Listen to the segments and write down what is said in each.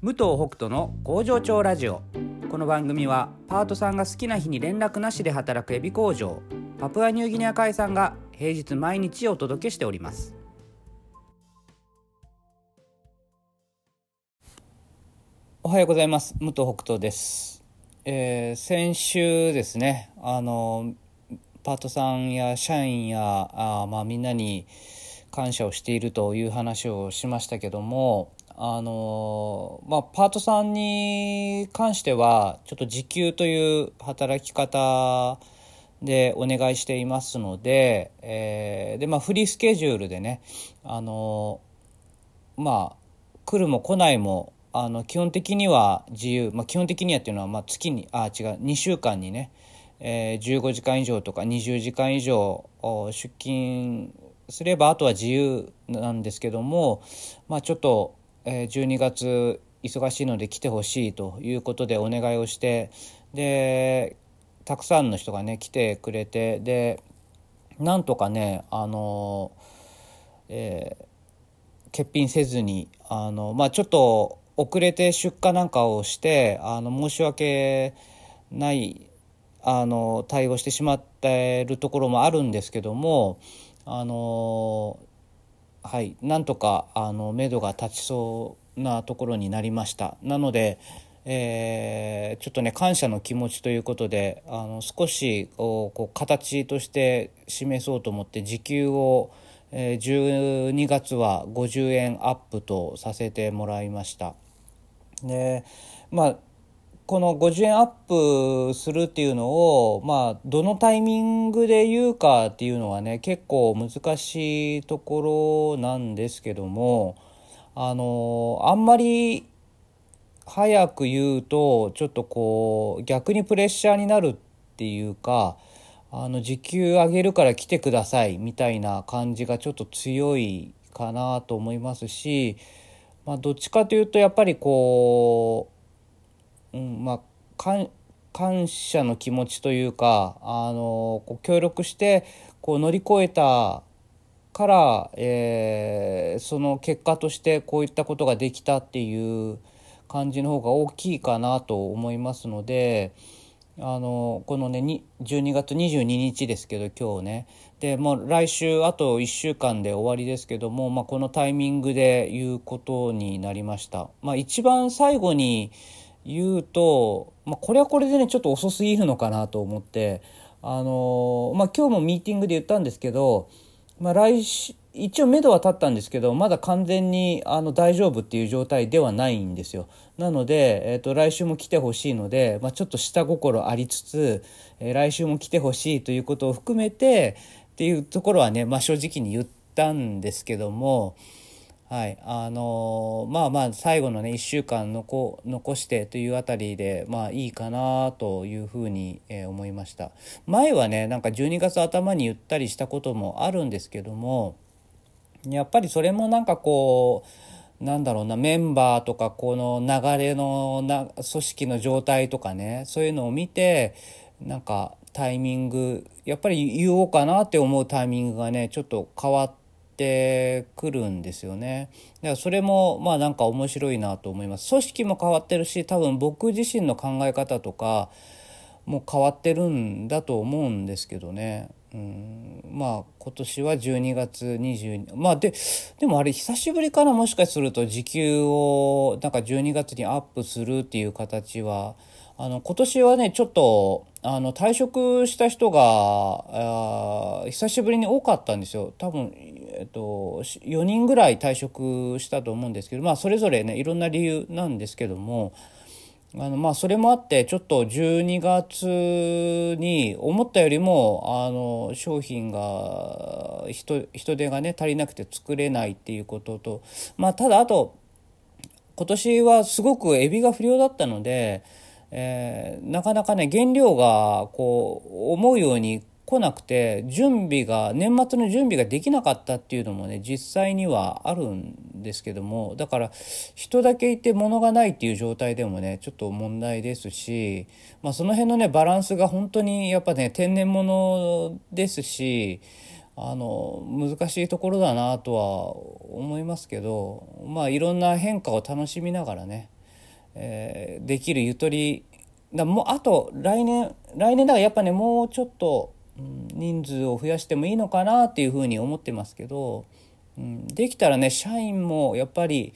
武藤北斗の工場長ラジオ。この番組はパートさんが好きな日に連絡なしで働くエビ工場パプアニューギニア海さんが平日毎日お届けしております。おはようございます。武藤北斗です、えー先週ですねあのパートさんや社員やあまあみんなに感謝をしているという話をしましたけどもあのまあパートさんに関してはちょっと時給という働き方でお願いしていますので,、えーでまあ、フリースケジュールでねあのまあ来るも来ないもあの基本的には自由、まあ、基本的にはっていうのはまあ月にあ違う2週間にね、えー15時間以上とか20時間以上出勤すればあとは自由なんですけども、まあ、ちょっと、え12月忙しいので来てほしいということでお願いをしてでたくさんの人がね来てくれてでなんとかねあのえー欠品せずにあの、まあ、ちょっと遅れて出荷なんかをしてあの申し訳ないあの対応してしまっているところもあるんですけどもあのはいなんとかあの目処が立ちそうなところになりましたなので、えーちょっとね感謝の気持ちということであの少しこう形として示そうと思って時給を、えー12月は50円アップとさせてもらいました。でまあこの50円アップするっていうのをまあどのタイミングで言うかっていうのはね結構難しいところなんですけどもあのあんまり早く言うとちょっとこう逆にプレッシャーになるっていうかあの時給上げるから来てくださいみたいな感じがちょっと強いかなと思いますし、まあ、どっちかというとやっぱりこう、うん、まあ感謝の気持ちというかあのこう協力してこう乗り越えたから、えーその結果としてこういったことができたっていう感じの方が大きいかなと思いますのであのこのね12月22日ですけど今日ねでもう来週あと1週間で終わりですけども、まあ、このタイミングで言うことになりました。まあ、一番最後に言うと、まあ、これはこれでねちょっと遅すぎるのかなと思ってあの、まあ、今日もミーティングで言ったんですけど、まあ、来週一応目処は立ったんですけどまだ完全にあの大丈夫っていう状態ではないんですよ。なので、えー、と来週も来てほしいので、まあ、ちょっと下心ありつつ、えー来週も来てほしいということを含めてっていうところはね、まあ、正直に言ったんですけどもはい。あのーまあまあ最後のね1週間残残してというあたりでまあいいかなというふうに、えー思いました。前はねなんか12月頭に言ったりしたこともあるんですけどもやっぱりそれもなんかこうなんだろうなメンバーとかこの流れのな組織の状態とかねそういうのを見てなんかタイミングやっぱり言おうかなって思うタイミングがねちょっと変わっててくるんですよね。だからそれもまあなんか面白いなと思います。組織も変わってるし多分僕自身の考え方とかも変わってるんだと思うんですけどね。うん、まあ今年は12月22まあででもあれ久しぶりかなもしかすると時給をなんか12月にアップするっていう形はあの今年はねちょっとあの退職した人があ久しぶりに多かったんですよ多分、えっと、4人ぐらい退職したと思うんですけどまあそれぞれねいろんな理由なんですけども。あのまあそれもあってちょっと12月に思ったよりもあの商品が人人手がね足りなくて作れないっていうこととまあただあと今年はすごくエビが不良だったので、えーなかなかね原料がこう思うように来なくて準備が年末の準備ができなかったっていうのもね実際にはあるんですけどもだから人だけいて物がないっていう状態でもねちょっと問題ですし、まあ、その辺のねバランスが本当にやっぱね天然物ですしあの難しいところだなとは思いますけどまあいろんな変化を楽しみながらね、えー、できるゆとりだもうあと来年来年だからやっぱねもうちょっと、人数を増やしてもいいのかなっていうふうに思ってますけど、うん、できたらね社員もやっぱり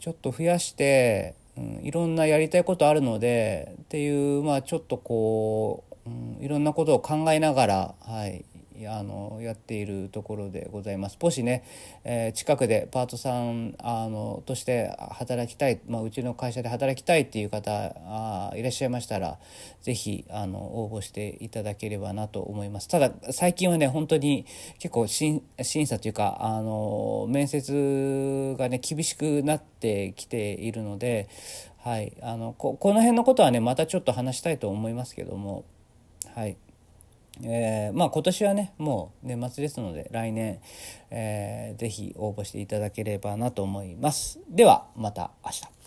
ちょっと増やして、うん、いろんなやりたいことあるのでっていうまあちょっとこう、うん、いろんなことを考えながら、はい、あのやっているところでございます。もしね、えー、近くでパートさんあのとして働きたい、まあ、うちの会社で働きたいっていう方あいらっしゃいましたら是非あの応募していただければなと思います。ただ最近はね本当に結構審査というかあの面接がね厳しくなってきているので、はい、あのここの辺のことはねまたちょっと話したいと思いますけども。はいえー、まあ今年はねもう年末ですので来年、えー、ぜひ応募していただければなと思います。ではまた明日。